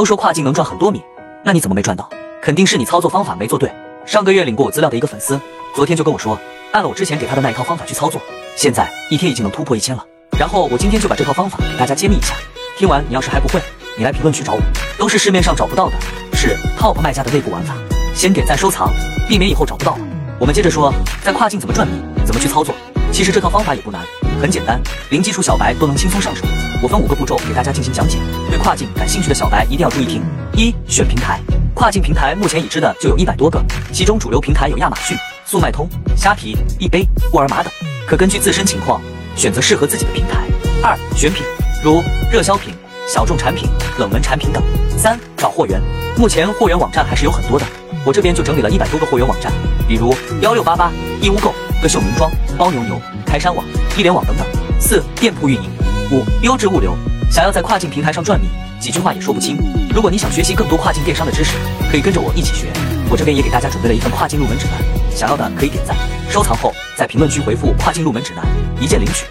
都说跨境能赚很多米，那你怎么没赚到？肯定是你操作方法没做对。上个月领过我资料的一个粉丝，昨天就跟我说，按了我之前给他的那一套方法去操作，现在一天已经能突破一千了。然后我今天就把这套方法给大家揭秘一下。听完你要是还不会，你来评论区找我，都是市面上找不到的，是 top 卖家的内部玩法。先点赞收藏，避免以后找不到了。我们接着说，在跨境怎么赚米，怎么去操作。其实这套方法也不难，很简单，零基础小白都能轻松上手。我分五个步骤给大家进行讲解，对跨境感兴趣的小白一定要注意听。一、选平台，跨境平台目前已知的就有一百多个，其中主流平台有亚马逊、速卖通、虾皮、易贝、沃尔玛等，可根据自身情况选择适合自己的平台。二、选品，如热销品、小众产品、冷门产品等。三、找货源，目前货源网站还是有很多的，我这边就整理了一百多个货源网站，比如幺六八八、义乌购、歌秀名庄、包牛牛、开山网、一联网等等。四、店铺运营。五、优质物流。想要在跨境平台上赚米，几句话也说不清。如果你想学习更多跨境电商的知识，可以跟着我一起学。我这边也给大家准备了一份跨境入门指南，想要的可以点赞、收藏后，在评论区回复“跨境入门指南”，一键领取。